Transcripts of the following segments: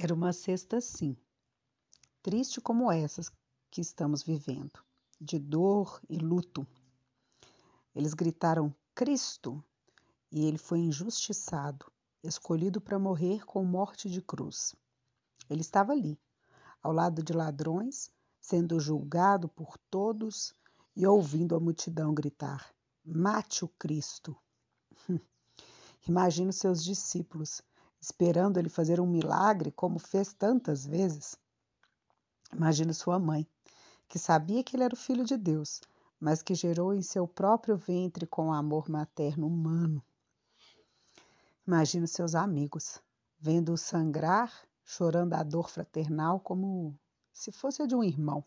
Era uma sexta sim, triste como essas que estamos vivendo, de dor e luto. Eles gritaram Cristo e ele foi injustiçado, escolhido para morrer com morte de cruz. Ele estava ali, ao lado de ladrões, sendo julgado por todos e ouvindo a multidão gritar: Mate o Cristo! Imagino seus discípulos esperando ele fazer um milagre como fez tantas vezes. Imagino sua mãe, que sabia que ele era o filho de Deus, mas que gerou em seu próprio ventre com amor materno humano. Imagino seus amigos, vendo-o sangrar, chorando a dor fraternal como se fosse a de um irmão.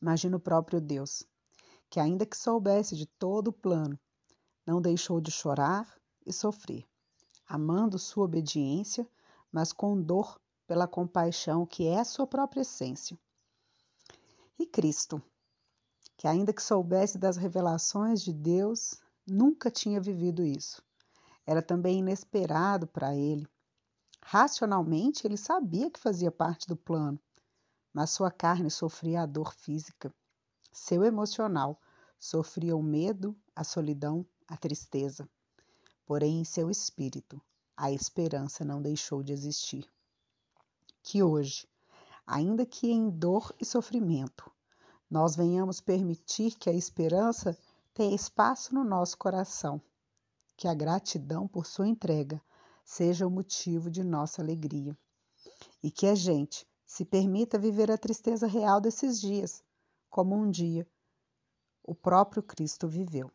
Imagino o próprio Deus, que ainda que soubesse de todo o plano, não deixou de chorar e sofrer amando sua obediência, mas com dor pela compaixão que é a sua própria essência. E Cristo, que ainda que soubesse das revelações de Deus, nunca tinha vivido isso. Era também inesperado para ele. Racionalmente, ele sabia que fazia parte do plano, mas sua carne sofria a dor física. Seu emocional sofria o medo, a solidão, a tristeza porém em seu espírito a esperança não deixou de existir. Que hoje, ainda que em dor e sofrimento, nós venhamos permitir que a esperança tenha espaço no nosso coração, que a gratidão por sua entrega seja o motivo de nossa alegria e que a gente se permita viver a tristeza real desses dias, como um dia o próprio Cristo viveu.